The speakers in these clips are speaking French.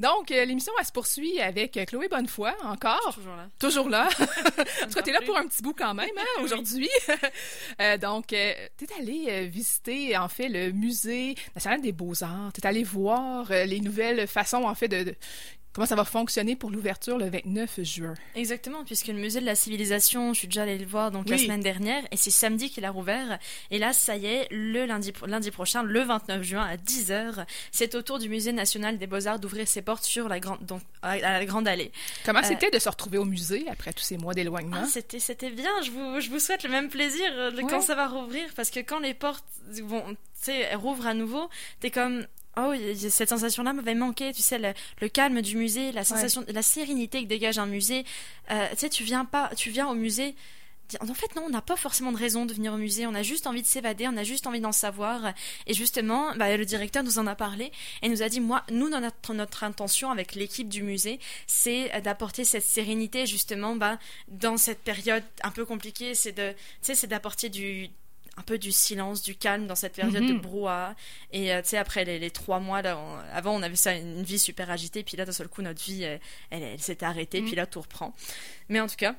Donc, euh, l'émission, elle se poursuit avec euh, Chloé Bonnefoy, encore. Toujours là. Toujours là. Toi, t'es là pour un petit bout quand même, hein, aujourd'hui. Euh, donc, euh, t'es allé visiter, en fait, le musée national des beaux-arts. T'es allé voir les nouvelles façons, en fait, de, de- comment ça va fonctionner pour l'ouverture le 29 juin? Exactement, puisque le musée de la civilisation, je suis déjà allée le voir donc la semaine dernière, et c'est samedi qu'il a rouvert. Et là, ça y est, le lundi, lundi prochain, le 29 juin à 10h, c'est au tour du musée national des beaux-arts d'ouvrir ses portes sur la grande, donc, à la grande allée. Comment Euh, c'était de se retrouver au musée après tous ces mois d'éloignement? Ah, c'était, c'était bien. Je vous, je vous souhaite le même plaisir euh, de- quand Ouais. ça va rouvrir, parce que quand les portes vont, tu sais, rouvrent à nouveau, t'es comme. Oh, cette sensation-là m'avait manqué, tu sais, le, le calme du musée, la sensation, la sérénité que dégage un musée. Euh, tu sais, tu viens pas, tu viens au musée. En fait, non, on n'a pas forcément de raison de venir au musée. On a juste envie de s'évader, on a juste envie d'en savoir. Et justement, bah, le directeur nous en a parlé et nous a dit, moi, nous, notre, notre intention avec l'équipe du musée, c'est d'apporter cette sérénité justement bah, dans cette période un peu compliquée. C'est de, tu sais, c'est d'apporter du un peu du silence, du calme dans cette période de Mhm. brouhaha. Et euh, tu sais, après les, les trois mois, là, on- avant on avait ça, une vie super agitée, puis là d'un seul coup notre vie, elle, elle, elle s'est arrêtée, Mhm. puis là tout reprend. Mais en tout cas,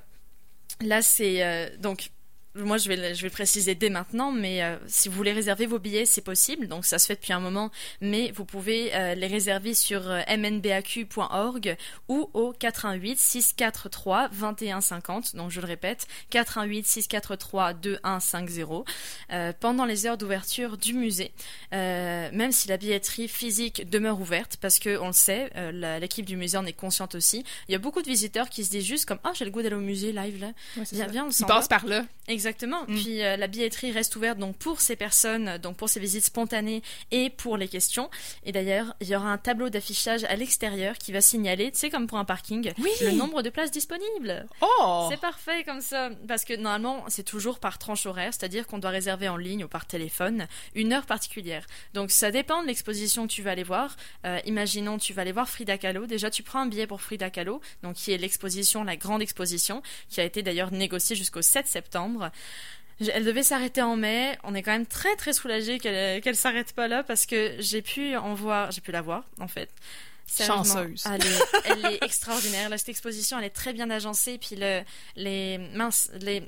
là c'est euh, donc moi, je vais, le- je vais le préciser dès maintenant, mais euh, si vous voulez réserver vos billets, c'est possible. Donc, ça se fait depuis un moment, mais vous pouvez euh, les réserver sur euh, mnbaq.org ou au 88 643 2150. Donc, je le répète, 88 643 2150 euh, pendant les heures d'ouverture du musée. Euh, même si la billetterie physique demeure ouverte, parce que on le sait, euh, l'équipe du musée en est consciente aussi. Il y a beaucoup de visiteurs qui se disent juste comme ah j'ai le goût d'aller au musée live là. Ouais, Viens, viens, on Ils s'en passent va. par là. Exactement. Mm. Puis euh, la billetterie reste ouverte donc pour ces personnes, donc pour ces visites spontanées et pour les questions. Et d'ailleurs, il y aura un tableau d'affichage à l'extérieur qui va signaler, tu sais comme pour un parking, Oui. le nombre de places disponibles. Oh! C'est parfait comme ça, parce que normalement c'est toujours par tranche horaire, c'est-à-dire qu'on doit réserver en ligne ou par téléphone une heure particulière. Donc ça dépend de l'exposition que tu vas aller voir. Euh, imaginons tu vas aller voir Frida Kahlo. Déjà tu prends un billet pour Frida Kahlo, donc qui est l'exposition, la grande exposition, qui a été d'ailleurs négociée jusqu'au 7 septembre. Elle devait s'arrêter en mai. On est quand même très très soulagé qu'elle qu'elle s'arrête pas là parce que j'ai pu en voir, j'ai pu la voir en fait. Chanceuse. Elle est, elle est extraordinaire. Là, cette exposition, elle est très bien agencée. Puis le, les, mince, les,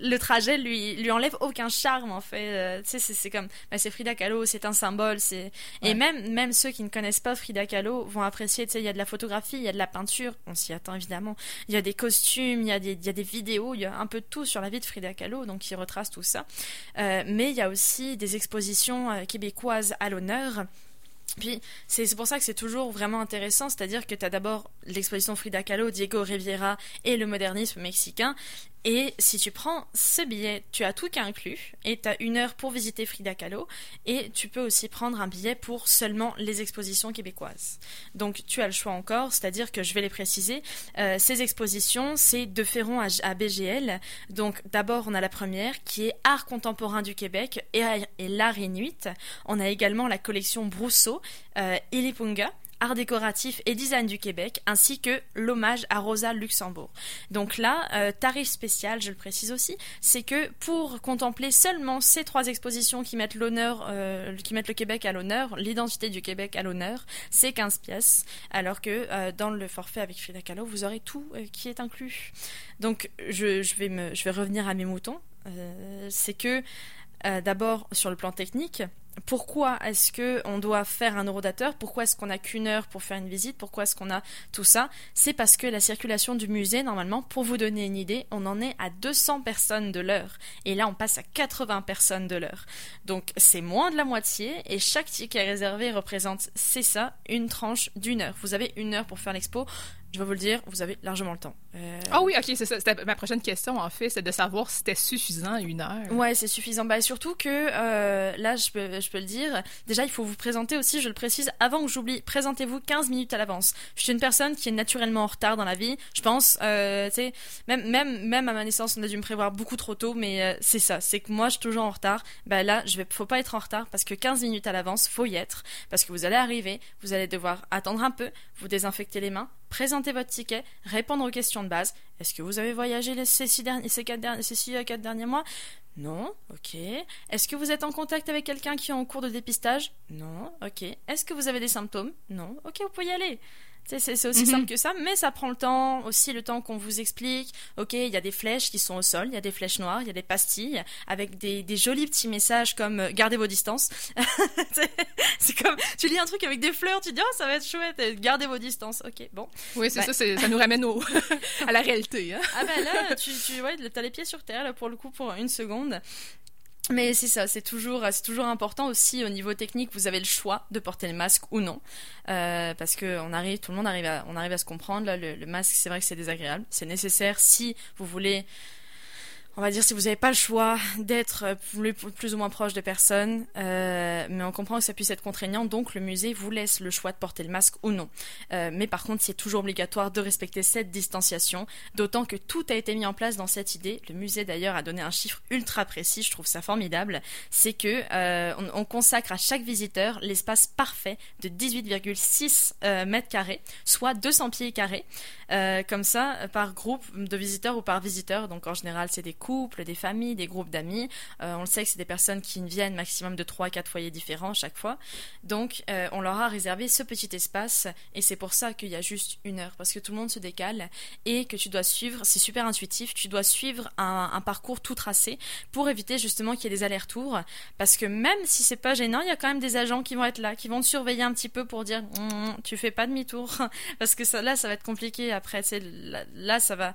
le trajet lui, lui enlève aucun charme en fait. Euh, tu sais, c'est, comme, bah, c'est Frida Kahlo, c'est un symbole. C'est Ouais. et même, même ceux qui ne connaissent pas Frida Kahlo vont apprécier. Tu sais, il y a de la photographie, il y a de la peinture. On s'y attend évidemment. Il y a des costumes, il y a des, il y a des vidéos, il y a un peu de tout sur la vie de Frida Kahlo, donc qui retrace tout ça. Euh, mais il y a aussi des expositions euh, québécoises à l'honneur. Puis c'est pour ça que c'est toujours vraiment intéressant, c'est-à-dire que tu as d'abord l'exposition Frida Kahlo, Diego Rivera et le modernisme mexicain. Et si tu prends ce billet, tu as tout qui est inclus et tu as une heure pour visiter Frida Kahlo et tu peux aussi prendre un billet pour seulement les expositions québécoises. Donc tu as le choix encore, c'est-à-dire que je vais les préciser. Euh, ces expositions, c'est de Ferron à, BGL. Donc d'abord on a la première qui est Art contemporain du Québec et, l'art inuit. On a également la collection Brousseau, euh, Ilipunga, art décoratif et design du Québec, ainsi que l'hommage à Rosa Luxembourg. Donc là, euh, tarif spécial, je le précise aussi, c'est que pour contempler seulement ces trois expositions qui mettent l'honneur, euh, qui mettent le Québec à l'honneur, l'identité du Québec à l'honneur, c'est 15 pièces, alors que euh, dans le forfait avec Frida Kahlo, vous aurez tout qui est inclus. Donc je, vais revenir à mes moutons. C'est que d'abord sur le plan technique, pourquoi est-ce que on doit faire un eurodateur Pourquoi est-ce qu'on a qu'une heure pour faire une visite? Pourquoi est-ce qu'on a tout ça? C'est parce que la circulation du musée, normalement, pour vous donner une idée, on en est à 200 personnes de l'heure. Et là, on passe à 80 personnes de l'heure. Donc, c'est moins de la moitié. Et chaque ticket réservé représente, c'est ça, une tranche d'une heure. Vous avez une heure pour faire l'expo. Je vais vous le dire, vous avez largement le temps. Euh, Ah oui, ok, c'est ça. C'était ma prochaine question, en fait, c'est de savoir si c'était suffisant une heure. Ouais, c'est suffisant. Bah, surtout que euh, là, je peux, je peux le dire. Déjà, il faut vous présenter aussi, je le précise, avant que j'oublie, présentez-vous 15 minutes à l'avance. Je suis une personne qui est naturellement en retard dans la vie. Je pense, euh, tu sais, même, même, même à ma naissance, on a dû me prévoir beaucoup trop tôt, mais c'est ça. C'est que moi, je suis toujours en retard. Bah là, je vais, faut pas être en retard parce que 15 minutes à l'avance, faut y être. Parce que vous allez arriver, vous allez devoir attendre un peu, vous désinfecter les mains, présenter votre ticket, répondre aux questions de base. Est-ce que vous avez voyagé ces six derniers, ces quatre derniers, euh, quatre derniers mois? Non, ok. Est-ce que vous êtes en contact avec quelqu'un qui est en cours de dépistage? Non, ok. Est-ce que vous avez des symptômes? Non, ok, vous pouvez y aller. C'est aussi simple que ça, mais ça prend le temps, aussi le temps qu'on vous explique. Ok, il y a des flèches qui sont au sol, il y a des flèches noires, il y a des pastilles avec des, des jolis petits messages comme euh, gardez vos distances. c'est comme tu lis un truc avec des fleurs, tu dis oh ça va être chouette, gardez vos distances. Ok, bon. Oui, c'est ça, ça nous ramène au à la réalité. Hein. Ah ben là, tu, tu ouais, as les pieds sur terre là pour le coup pour une seconde. Mais c'est ça, c'est toujours, c'est toujours important aussi au niveau technique. Vous avez le choix de porter le masque ou non, euh, parce que on arrive, tout le monde arrive à, on arrive à se comprendre. Là, le masque, c'est vrai que c'est désagréable. C'est nécessaire si vous voulez on va dire si vous n'avez pas le choix d'être euh, plus, ou moins proche de personnes, euh, mais on comprend que ça puisse être contraignant, donc le musée vous laisse le choix de porter le masque ou non. Euh, mais par contre, c'est toujours obligatoire de respecter cette distanciation, d'autant que tout a été mis en place dans cette idée. Le musée d'ailleurs a donné un chiffre ultra précis, je trouve ça formidable, c'est que on, consacre à chaque visiteur l'espace parfait de 18,6 mètres carrés, soit 200 pieds carrés, comme ça par groupe de visiteurs ou par visiteur. Donc en général, c'est des couples, des familles, des groupes d'amis. Euh, on le sait que c'est des personnes qui viennent maximum de 3 à 4 foyers différents chaque fois. Donc, euh, on leur a réservé ce petit espace et c'est pour ça qu'il y a juste une heure parce que tout le monde se décale et que tu dois suivre, c'est super intuitif, tu dois suivre un, parcours tout tracé pour éviter justement qu'il y ait des allers-retours parce que même si c'est pas gênant, il y a quand même des agents qui vont être là, qui vont te surveiller un petit peu pour dire hum, tu fais pas demi-tour parce que ça, là, ça va être compliqué après. Là, ça va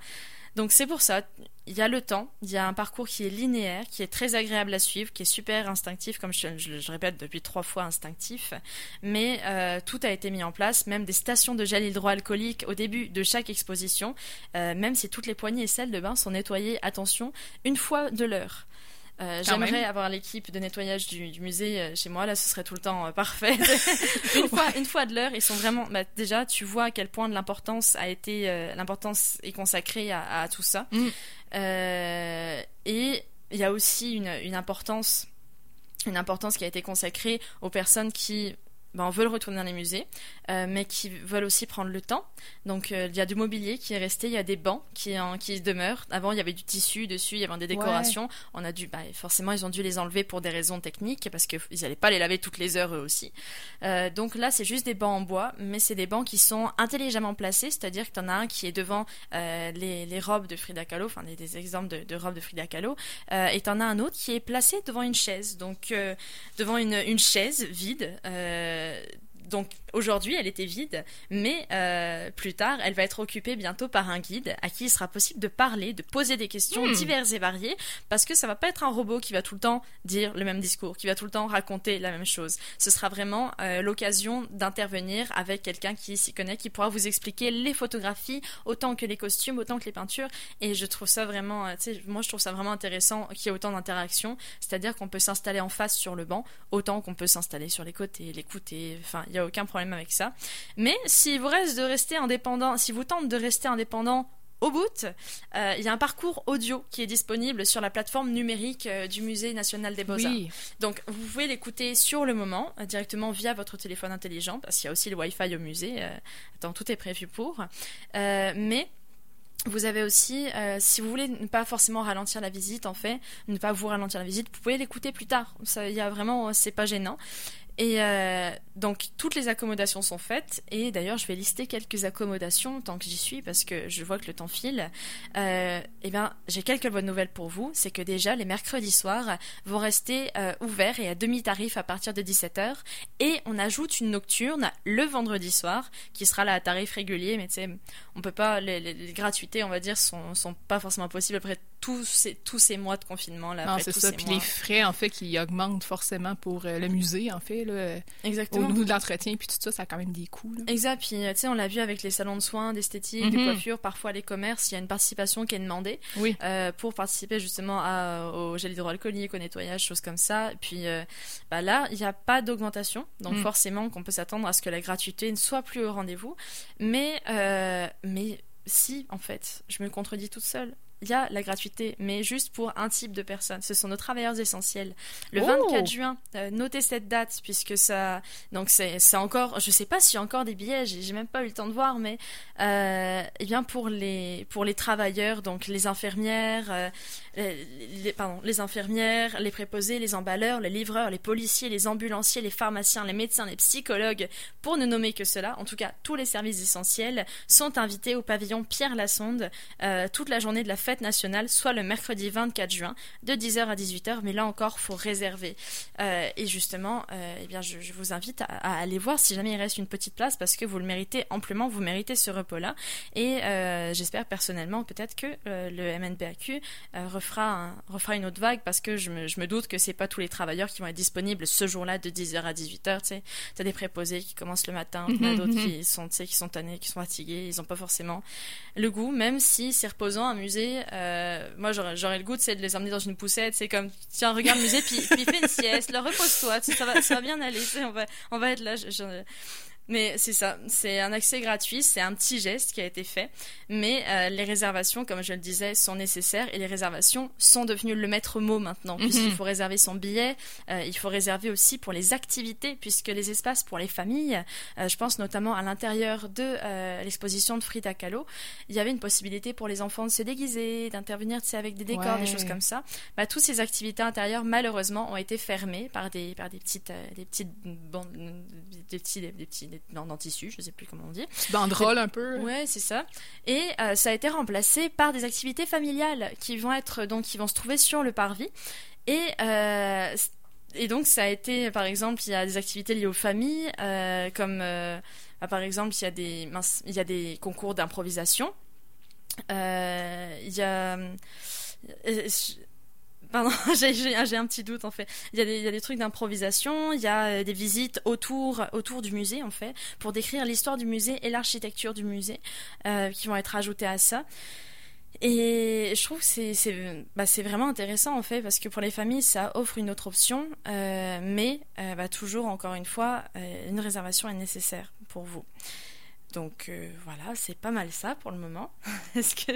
donc c'est pour ça, il y a le temps, il y a un parcours qui est linéaire, qui est très agréable à suivre, qui est super instinctif, comme je, je, répète depuis trois fois instinctif, mais euh, tout a été mis en place, même des stations de gel hydroalcoolique au début de chaque exposition, euh, même si toutes les poignées et celles de bain sont nettoyées, attention, une fois de l'heure. Euh, j'aimerais avoir l'équipe de nettoyage du, musée euh, chez moi. Là, ce serait tout le temps euh, parfait. une fois, une fois de l'heure, ils sont vraiment. Bah, déjà, tu vois à quel point de l'importance a été, l'importance est consacrée à, tout ça. Mm. et il y a aussi une, une importance, une importance qui a été consacrée aux personnes qui ben, veulent retourner dans les musées, euh, mais qui veulent aussi prendre le temps. Donc euh, il y a du mobilier qui est resté, il y a des bancs qui, en, qui demeurent. Avant il y avait du tissu dessus, il y avait des décorations. On a dû, bah, forcément ils ont dû les enlever pour des raisons techniques parce qu'ils n'allaient pas les laver toutes les heures eux aussi. Euh, donc là c'est juste des bancs en bois, mais c'est des bancs qui sont intelligemment placés, c'est-à-dire que tu en as un qui est devant les, les, robes de Frida Kahlo, enfin des, des exemples de, de, robes de Frida Kahlo, et tu en as un autre qui est placé devant une chaise, donc devant une, une chaise vide. Uh. Donc Aujourd'hui, elle était vide, mais euh, plus tard, elle va être occupée bientôt par un guide à qui il sera possible de parler, de poser des questions hmm. diverses et variées, parce que ça va pas être un robot qui va tout le temps dire le même discours, qui va tout le temps raconter la même chose. Ce sera vraiment euh, l'occasion d'intervenir avec quelqu'un qui s'y connaît, qui pourra vous expliquer les photographies autant que les costumes, autant que les peintures. Et je trouve ça vraiment, euh, tu sais, moi je trouve ça vraiment intéressant qu'il y ait autant d'interactions, c'est-à-dire qu'on peut s'installer en face sur le banc, autant qu'on peut s'installer sur les côtés, l'écouter. Enfin, il y a aucun problème avec ça. Mais si vous reste de rester indépendant, si vous tente de rester indépendant au bout, euh, il y a un parcours audio qui est disponible sur la plateforme numérique euh, du Musée national des beaux-arts. Donc vous pouvez l'écouter sur le moment, euh, directement via votre téléphone intelligent, parce qu'il y a aussi le Wi-Fi au musée, donc tout est prévu pour. mais vous avez aussi, si vous voulez ne pas forcément ralentir la visite, en fait, ne pas vous ralentir la visite, vous pouvez l'écouter plus tard. Il y a vraiment, c'est pas gênant. Et euh, donc toutes les accommodations sont faites et d'ailleurs je vais lister quelques accommodations tant que j'y suis parce que je vois que le temps file. Euh, eh bien j'ai quelques bonnes nouvelles pour vous, c'est que déjà les mercredis soirs vont rester euh, ouverts et à demi tarif à partir de 17h et on ajoute une nocturne le vendredi soir qui sera là à tarif régulier mais tu sais on peut pas les, les, gratuités on va dire sont, sont pas forcément possibles après tous ces, tous ces mois de confinement là. Non, c'est ça. Puis les frais en fait qui augmentent forcément pour le musée en fait là, Exactement. Au niveau de l'entretien puis tout ça, ça a quand même des coûts. Exact. Puis tu sais, on l'a vu avec les salons de soins, d'esthétique, de mhm. coiffure, parfois les commerces, il y a une participation qui est demandée oui. euh, pour participer justement à, au gel hydroalcoolique, au nettoyage, choses comme ça. Puis euh, bah là, il n'y a pas d'augmentation, donc mhm. forcément qu'on peut s'attendre à ce que la gratuité ne soit plus au rendez-vous. Mais euh, mais si, en fait, je me contredis toute seule il y a la gratuité, mais juste pour un type de personnes. Ce sont nos travailleurs essentiels. Le Oh 24 juin, euh, notez cette date puisque ça, donc c'est encore, je sais pas s'il y a encore des billets, j'ai même pas eu le temps de voir, mais euh, eh bien pour les pour les travailleurs, donc les infirmières, euh, les, les- pardon, les infirmières, les préposés, les emballeurs, les livreurs, les policiers, les ambulanciers, les pharmaciens, les médecins, les psychologues, pour ne nommer que cela, en tout cas tous les services essentiels sont invités au pavillon Pierre Lassonde euh, toute la journée de la fête nationale, soit le mercredi 24 juin, de 10h à 18h, mais là encore, faut réserver. Euh, et justement, euh, eh bien, je, je vous invite à, à aller voir si jamais il reste une petite place, parce que vous le méritez amplement, vous méritez ce repos-là. Et euh, j'espère personnellement peut-être que le MNPAQ refera, un- refera une autre vague, parce que je me, je me doute que c'est pas tous les travailleurs qui vont être disponibles ce jour-là de 10h à 18h. Tu sais, t'as des préposés qui commencent le matin, t'en as Mhm, d'autres mhm. qui sont, tu sais, qui sont tannés, qui sont fatigués, ils ont pas forcément le goût, même si c'est reposant un euh, moi, j'aurais le goût, de les emmener dans une poussette. C'est comme, tiens, regarde le musée, puis, puis fais une sieste, repose-toi, ça va, ça va bien aller. on va, on va être là. Mais c'est ça, c'est un accès gratuit, c'est un petit geste qui a été fait. Mais euh, les réservations, comme je le disais, sont nécessaires et les réservations sont devenues le maître mot maintenant, puisqu'il faut réserver son billet. euh, il faut réserver aussi pour les activités, puisque les espaces pour les familles, euh, je pense notamment à l'intérieur de l'exposition de Frida Kahlo, il y avait une possibilité pour les enfants de se déguiser, d'intervenir avec des décors, des choses comme ça. Bah, toutes ces activités intérieures, malheureusement, ont été fermées par des, par des petites, des petites bandes, des petits, des, des petits, en tissu, je sais plus comment on dit. Banderole un peu. Ouais, c'est ça. Et euh, ça a été remplacé par des activités familiales qui vont être donc qui vont se trouver sur le parvis. Et euh, et donc ça a été, par exemple, il y a des activités liées aux familles, euh, comme bah, par exemple il y a des il y a des concours d'improvisation. Il y a Pardon, j'ai- j'ai un petit doute en fait. Il y a des, trucs d'improvisation, il y a euh, des visites autour, autour du musée en fait, pour décrire l'histoire du musée et l'architecture du musée euh, qui vont être ajoutées à ça. Et je trouve que bah, c'est vraiment intéressant en fait parce que pour les familles ça offre une autre option, euh, mais bah, toujours encore une fois une réservation est nécessaire pour vous. Donc euh, voilà, c'est pas mal ça pour le moment. Est-ce que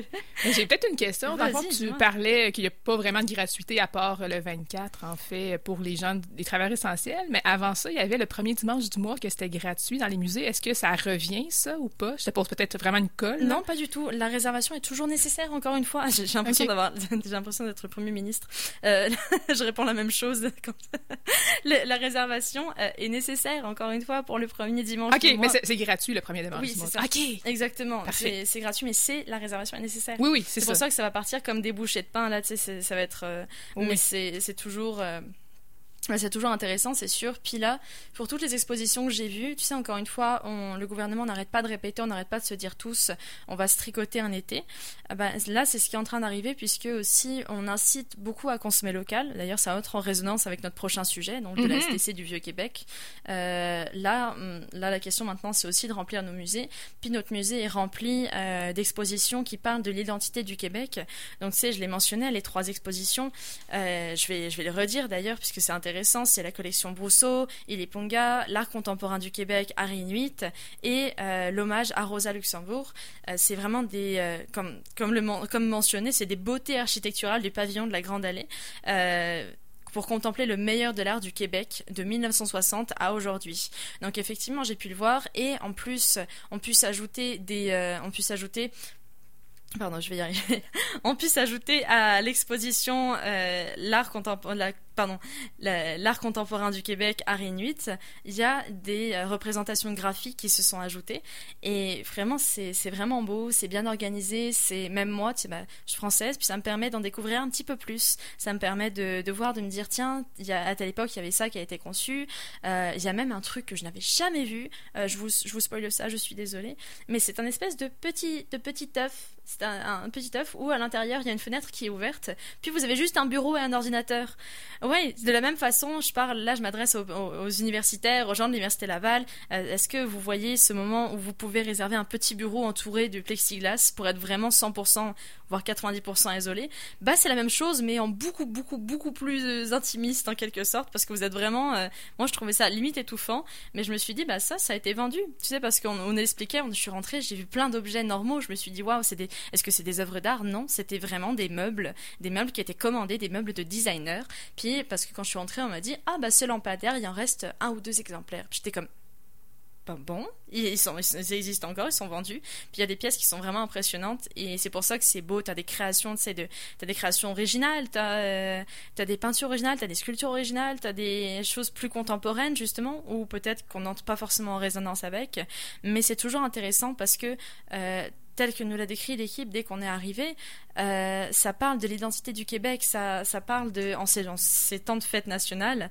Mais J'ai peut-être une question. Dans le fond, Vas-y, tu parlais qu'il n'y a pas vraiment de gratuité à part le 24, en fait, pour les gens, les travailleurs essentiels. Mais avant ça, il y avait le premier dimanche du mois que c'était gratuit dans les musées. Est-ce que ça revient, ça, ou pas? Je te pose peut-être vraiment une colle. Non, pas du tout. La réservation est toujours nécessaire, encore une fois. J'ai l'impression Ok. d'avoir, j'ai l'impression d'être le Premier ministre. Euh, je réponds la même chose. quand- la réservation euh, est nécessaire, encore une fois, pour le premier dimanche OK, du mais mois. c'est c'est gratuit le premier dimanche Oui, c'est ça. OK. Exactement. C'est gratuit, mais c'est la réservation est nécessaire. Oui, oui, c'est pour ça que ça va partir comme des bouchées de pain là, tu sais, c'est- ça va être. euh, Oui. Mais c'est c'est toujours. euh, c'est toujours intéressant, c'est sûr. Puis là, pour toutes les expositions que j'ai vues, tu sais, encore une fois, on, le gouvernement n'arrête pas de répéter, on n'arrête pas de se dire tous, on va se tricoter un été. Ah bah, là, c'est ce qui est en train d'arriver, puisque aussi, on incite beaucoup à consommer local. D'ailleurs, ça entre en résonance avec notre prochain sujet, donc de la Mhm. STC du Vieux-Québec. Euh, là, hum, là, la question maintenant, c'est aussi de remplir nos musées. Puis notre musée est rempli euh, d'expositions qui parlent de l'identité du Québec. Donc, tu sais, je l'ai mentionné, les trois expositions. Euh, je, vais, je vais les redire d'ailleurs, puisque c'est intéressant. C'est la collection Brousseau, Iliponga, l'art contemporain du Québec, à Inuit, et euh, l'hommage à Rosa Luxembourg. Euh, c'est vraiment des, euh, comme, comme, le, comme mentionné, c'est des beautés architecturales du pavillon de la Grande Allée. Pour contempler le meilleur de l'art du Québec de 1960 à aujourd'hui. Donc effectivement, j'ai pu le voir et en plus, on puisse ajouter des, on puisse ajouter Pardon, je vais y arriver. On puisse ajouter à l'exposition l'art contemporain, pardon, la- l'art contemporain du Québec, Art Inuit, il y a des euh, représentations graphiques qui se sont ajoutées et vraiment c'est vraiment beau, c'est bien organisé, c'est même moi, bah, je suis française, puis ça me permet d'en découvrir un petit peu plus. Ça me permet de, voir, de me dire tiens, à telle époque il y avait ça qui a été conçu. Euh, il y a même un truc que je n'avais jamais vu. Euh, je vous je vous spoile ça, je suis désolée, mais c'est un espèce de petit de petit œuf. C'est un, un petit œuf où à l'intérieur il y a une fenêtre qui est ouverte. Puis vous avez juste un bureau et un ordinateur. Oui, de la même façon, je parle, là je m'adresse aux, universitaires, aux gens de l'Université Laval. Euh, est-ce que vous voyez ce moment où vous pouvez réserver un petit bureau entouré de plexiglas pour être vraiment 100%, voire 90% isolé? Bah c'est la même chose, mais en beaucoup, beaucoup, beaucoup plus euh, intimiste en quelque sorte, parce que vous êtes vraiment... Euh, moi je trouvais ça limite étouffant, mais je me suis dit, bah ça, ça a été vendu. Tu sais, parce qu'on on expliquait, on, je suis rentrée, j'ai vu plein d'objets normaux, je me suis dit, waouh, c'est des... est-ce que c'est des œuvres d'art? Non, c'était vraiment des meubles, des meubles qui étaient commandés, des meubles de designer. Puis parce que quand je suis rentrée, on m'a dit Ah, bah, ce lampadaire, il en reste un ou deux exemplaires. J'étais comme bon, ils, existent encore, ils sont vendus. Puis il y a des pièces qui sont vraiment impressionnantes et c'est pour ça que c'est beau. Tu as des créations, tu sais, de, as des créations originales, tu as, euh, des peintures originales, tu as des sculptures originales, tu as des choses plus contemporaines justement, ou peut-être qu'on n'entre pas forcément en résonance avec. Mais c'est toujours intéressant parce que euh, tel que nous l'a décrit l'équipe dès qu'on est arrivé, euh, ça parle de l'identité du Québec, ça, ça parle de, en ces, temps de fête nationale,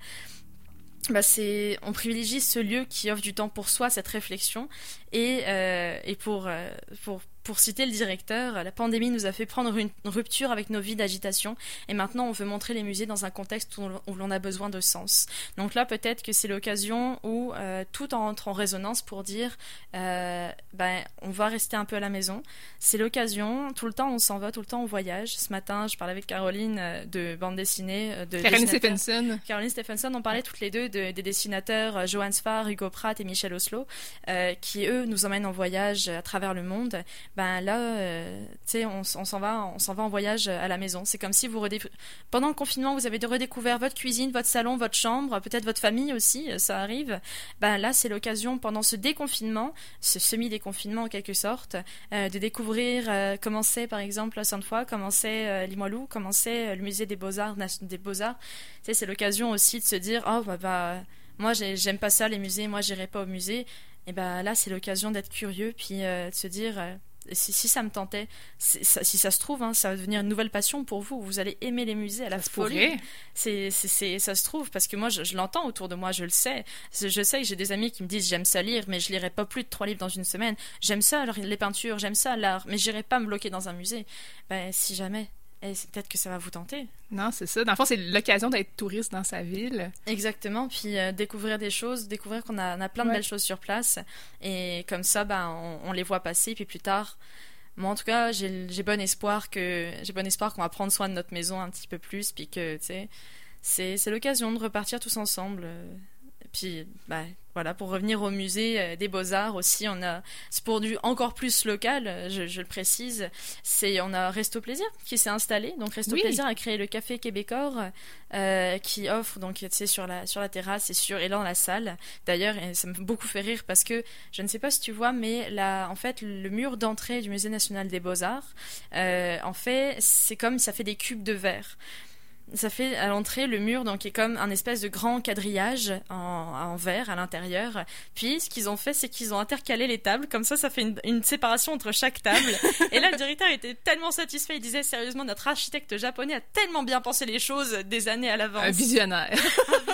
bah c'est on privilégie ce lieu qui offre du temps pour soi, cette réflexion, et, euh, et pour, euh, pour pour citer le directeur, la pandémie nous a fait prendre une rupture avec nos vies d'agitation et maintenant on veut montrer les musées dans un contexte où l'on a besoin de sens. Donc là peut-être que c'est l'occasion où euh, tout entre en résonance pour dire euh, ben, on va rester un peu à la maison. C'est l'occasion, tout le temps on s'en va, tout le temps on voyage. Ce matin je parlais avec Caroline euh, de bande dessinée. de Caroline Stephenson. Caroline Stephenson, on parlait toutes les deux de, des dessinateurs Johan Sfar, Hugo Pratt et Michel Oslo qui eux nous emmènent en voyage à travers le monde ben là, euh, tu sais, on, s'en va, on s'en va en voyage à la maison. C'est comme si vous pendant le confinement, vous avez redécouvert votre cuisine, votre salon, votre chambre, peut-être votre famille aussi, euh, ça arrive. Ben là, c'est l'occasion pendant ce déconfinement, ce semi-déconfinement en quelque sorte, euh, de découvrir comment c'est par exemple Sainte-Foy, comment c'est Limoilou, comment c'est le musée des Beaux-Arts. Tu sais, c'est l'occasion aussi de se dire, oh bah, bah moi j'aime pas ça les musées, moi j'irai pas au musée. Et ben là, c'est l'occasion d'être curieux, puis de se dire, si, si, ça me tentait, si ça se trouve, hein, ça va devenir une nouvelle passion pour vous. Vous allez aimer les musées à la folie. C'est, ça se trouve parce que moi, je, l'entends autour de moi, je le sais. Je sais que j'ai des amis qui me disent j'aime ça lire, mais je lirai pas plus de trois livres dans une semaine. J'aime ça les peintures, j'aime ça l'art, mais j'irai pas me bloquer dans un musée. Ben si jamais, et peut-être que ça va vous tenter. Non, c'est ça. Dans le fond, c'est l'occasion d'être touriste dans sa ville. Exactement. Puis euh, découvrir des choses, découvrir qu'on a, a, plein de belles choses sur place. Et comme ça, ben, on, les voit passer. Puis plus tard, moi, en tout cas, j'ai bon espoir que j'ai bon espoir qu'on va prendre soin de notre maison un petit peu plus. Puis que, tu sais, c'est l'occasion de repartir tous ensemble. Puis, bah, voilà, pour revenir au musée euh, des Beaux-Arts aussi, on a, c'est pour du encore plus local, euh, je, le précise, c'est, on a Resto Plaisir qui s'est installé. Donc Resto Plaisir a créé le Café Québécois euh, qui offre, donc, tu sais, sur la, sur la terrasse et sur, et dans la salle. D'ailleurs, ça fait beaucoup fait rire parce que, je ne sais pas si tu vois, mais là, en fait, le mur d'entrée du Musée National des Beaux-Arts, en fait, c'est comme, ça fait des cubes de verre ça fait à l'entrée le mur donc est comme un espèce de grand quadrillage en, verre à l'intérieur. Puis ce qu'ils ont fait c'est qu'ils ont intercalé les tables comme ça ça fait une, séparation entre chaque table. Et là le directeur était tellement satisfait il disait sérieusement notre architecte japonais a tellement bien pensé les choses des années à l'avance. Un visionnaire.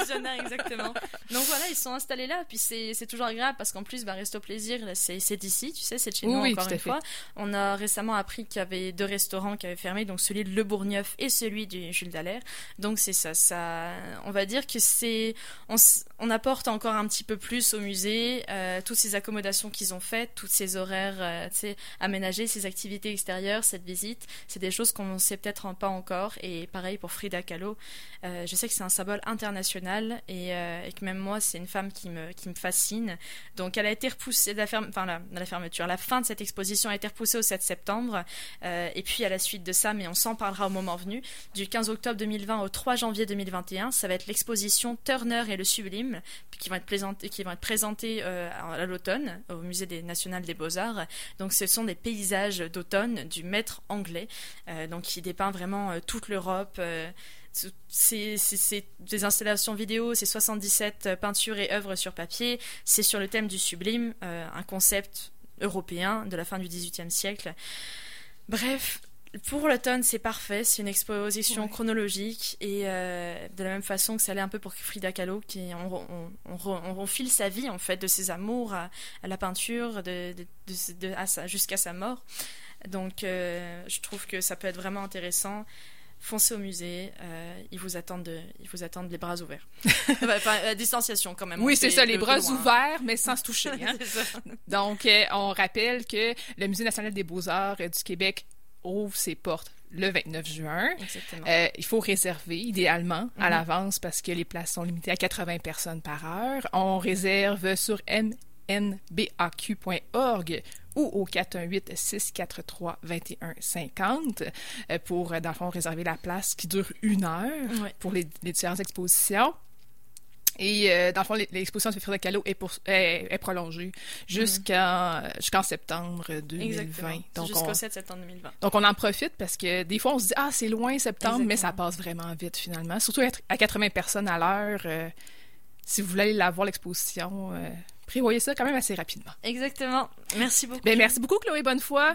exactement. Donc voilà ils sont installés là puis c'est toujours agréable parce qu'en plus bah, Resto Plaisir c'est d'ici tu sais c'est chez nous encore une fois. On a récemment appris qu'il y avait deux restaurants qui avaient fermé donc celui de Le Bourgneuf et celui du Jules Dallaire. Donc c'est ça, ça, on va dire que c'est, on, apporte encore un petit peu plus au musée, euh, toutes ces accommodations qu'ils ont faites, tous ces horaires, euh, aménagés, ces activités extérieures, cette visite, c'est des choses qu'on ne sait peut-être pas encore. Et pareil pour Frida Kahlo, euh, je sais que c'est un symbole international et, que même moi, c'est une femme qui me, qui me fascine. Donc elle a été repoussée, la, enfin, la, la fermeture, la fin de cette exposition a été repoussée au 7 septembre. et puis à la suite de ça, mais on s'en parlera au moment venu, du 15 octobre 2020 au 3 janvier 2021. Ça va être l'exposition Turner et le Sublime qui vont être présentées, qui vont être présentées euh, à l'automne au Musée National des Beaux-Arts. Donc ce sont des paysages d'automne du maître anglais, euh, donc qui dépeint vraiment euh, toute l'Europe. C'est des installations vidéo, c'est 77 peintures et œuvres sur papier. C'est sur le thème du sublime, un concept européen de la fin du XVIIIe siècle. Bref, pour l'automne, c'est parfait. C'est une exposition chronologique et euh, de la même façon que ça allait un peu pour Frida Kahlo, qui on, on, on, file sa vie en fait de ses amours à, la peinture, de, jusqu'à sa mort. Donc, euh, je trouve que ça peut être vraiment intéressant. Foncez au musée. Euh, ils, vous attendent de, ils vous attendent les bras ouverts. enfin, à distanciation quand même. Oui, c'est ça, les bras ouverts, mais sans se toucher. Hein? Donc, euh, on rappelle que le Musée national des beaux-arts euh, du Québec ouvre ses portes le 29 juin. Euh, il faut réserver idéalement à mhm. l'avance parce que les places sont limitées à 80 personnes par heure. On réserve sur mnbaq.org ou au 418-643-2150 euh, pour, dans le fond, réserver la place qui dure une heure pour les, les différentes expositions. Et euh, dans le fond, l'exposition de Frida Kahlo est, pour, est, prolongée jusqu'en jusqu'en septembre 2020. Donc jusqu'au 7 septembre 2020. Donc on en profite parce que des fois on se dit ah c'est loin septembre, mais ça passe vraiment vite finalement. Surtout à 80 personnes à l'heure. Euh, si vous voulez aller la voir l'exposition, euh, prévoyez ça quand même assez rapidement. Exactement. Merci beaucoup. Ben, merci beaucoup Chloé Bonnefoy.